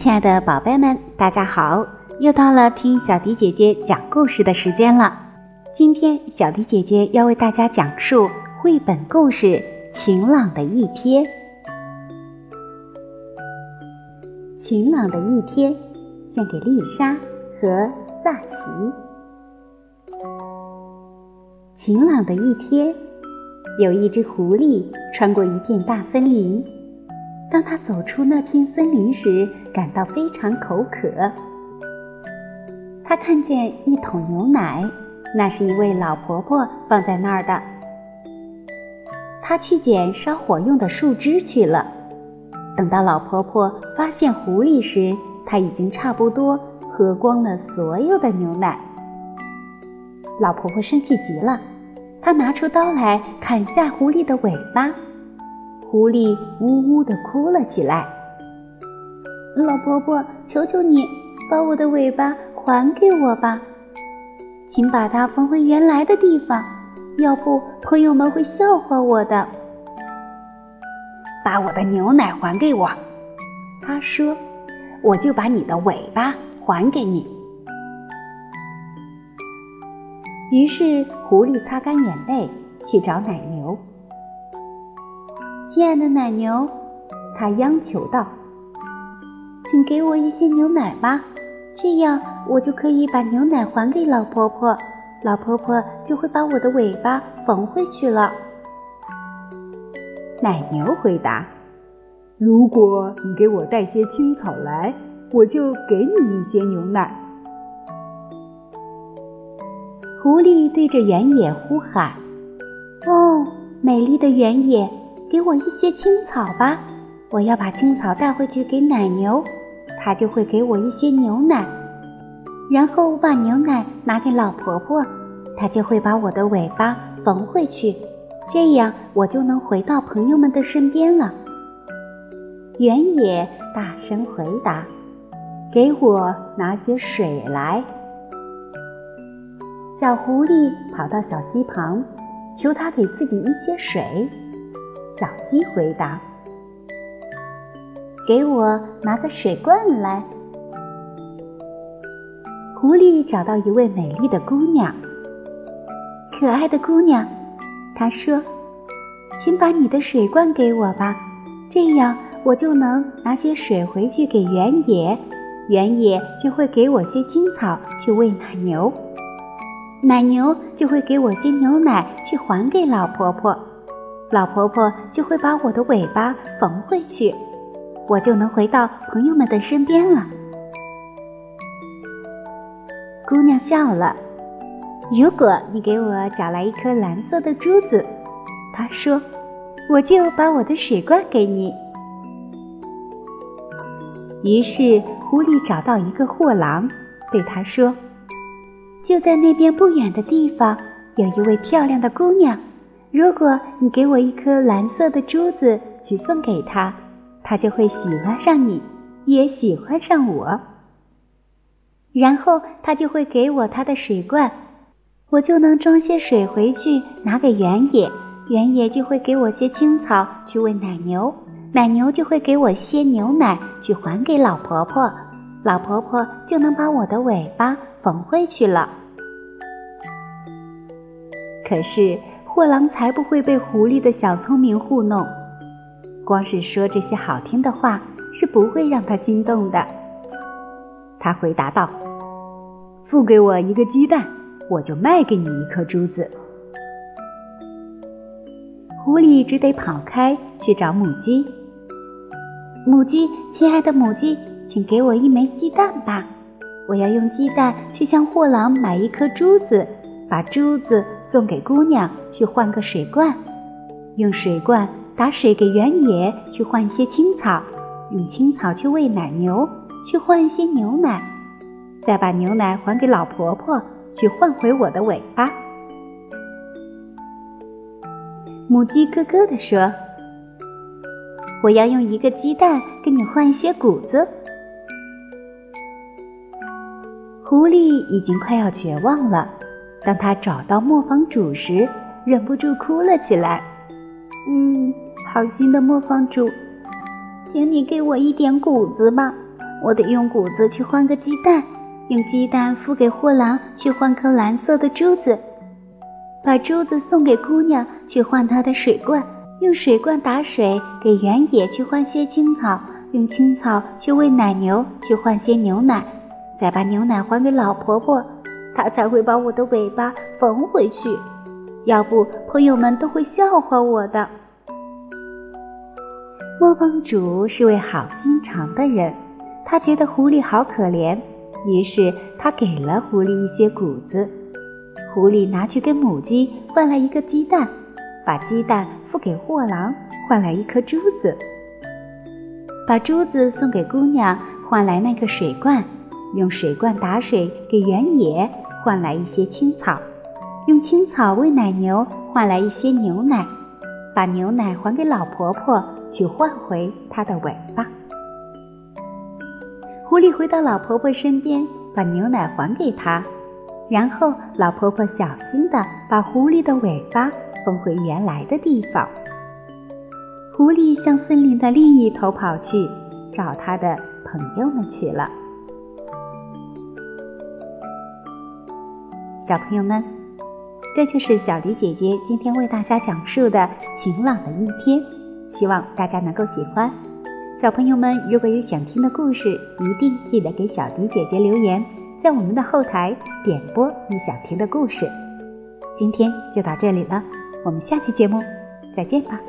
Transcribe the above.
亲爱的宝贝们，大家好！又到了听小迪姐姐讲故事的时间了。今天小迪姐姐要为大家讲述绘本故事《晴朗的一天》。晴朗的一天，献给丽莎和萨奇。晴朗的一天，有一只狐狸穿过一片大森林。当他走出那片森林时，感到非常口渴。他看见一桶牛奶，那是一位老婆婆放在那儿的。他去捡烧火用的树枝去了。等到老婆婆发现狐狸时，他已经差不多喝光了所有的牛奶。老婆婆生气极了，她拿出刀来砍下狐狸的尾巴。狐狸呜呜地哭了起来。老婆婆，求求你，把我的尾巴还给我吧，请把它缝回原来的地方，要不朋友们会笑话我的。把我的牛奶还给我，他说，我就把你的尾巴还给你。于是狐狸擦干眼泪，去找奶牛。亲爱的奶牛，他央求道：“请给我一些牛奶吧，这样我就可以把牛奶还给老婆婆，老婆婆就会把我的尾巴缝回去了。”奶牛回答：“如果你给我带些青草来，我就给你一些牛奶。”狐狸对着原野呼喊：“哦，美丽的原野！”给我一些青草吧，我要把青草带回去给奶牛，它就会给我一些牛奶。然后我把牛奶拿给老婆婆，她就会把我的尾巴缝回去，这样我就能回到朋友们的身边了。原野大声回答：“给我拿些水来。”小狐狸跑到小溪旁，求他给自己一些水。小鸡回答：“给我拿个水罐来。”狐狸找到一位美丽的姑娘，可爱的姑娘，她说：“请把你的水罐给我吧，这样我就能拿些水回去给原野，原野就会给我些青草去喂奶牛，奶牛就会给我些牛奶去还给老婆婆。”老婆婆就会把我的尾巴缝回去，我就能回到朋友们的身边了。姑娘笑了。如果你给我找来一颗蓝色的珠子，她说，我就把我的水罐给你。于是狐狸找到一个货郎，对他说：“就在那边不远的地方，有一位漂亮的姑娘。”如果你给我一颗蓝色的珠子去送给他，他就会喜欢上你，也喜欢上我。然后他就会给我他的水罐，我就能装些水回去拿给原野，原野就会给我些青草去喂奶牛，奶牛就会给我些牛奶去还给老婆婆，老婆婆就能把我的尾巴缝回去了。可是。货郎才不会被狐狸的小聪明糊弄，光是说这些好听的话是不会让他心动的。他回答道：“付给我一个鸡蛋，我就卖给你一颗珠子。”狐狸只得跑开去找母鸡。母鸡，亲爱的母鸡，请给我一枚鸡蛋吧，我要用鸡蛋去向货郎买一颗珠子。把珠子送给姑娘去换个水罐，用水罐打水给原野去换些青草，用青草去喂奶牛去换一些牛奶，再把牛奶还给老婆婆去换回我的尾巴。母鸡咯咯地说：“我要用一个鸡蛋跟你换一些谷子。”狐狸已经快要绝望了。当他找到磨坊主时，忍不住哭了起来。嗯，好心的磨坊主，请你给我一点谷子吧，我得用谷子去换个鸡蛋，用鸡蛋付给货郎去换颗蓝色的珠子，把珠子送给姑娘去换她的水罐，用水罐打水给原野去换些青草，用青草去喂奶牛去换些牛奶，再把牛奶还给老婆婆，她才会把我的尾巴缝回去。要不，朋友们都会笑话我的。磨坊主是位好心肠的人。他觉得狐狸好可怜，于是他给了狐狸一些谷子。狐狸拿去跟母鸡换来一个鸡蛋，把鸡蛋付给货郎换来一颗珠子，把珠子送给姑娘换来那个水罐，用水罐打水给原野换来一些青草，用青草喂奶牛换来一些牛奶，把牛奶还给老婆婆去换回她的尾巴。狐狸回到老婆婆身边，把牛奶还给她，然后老婆婆小心地把狐狸的尾巴缝回原来的地方。狐狸向森林的另一头跑去，找他的朋友们去了。小朋友们，这就是小迪姐姐今天为大家讲述的晴朗的一天，希望大家能够喜欢。小朋友们，如果有想听的故事，一定记得给小迪姐姐留言，在我们的后台点播你想听的故事。今天就到这里了，我们下期节目再见吧。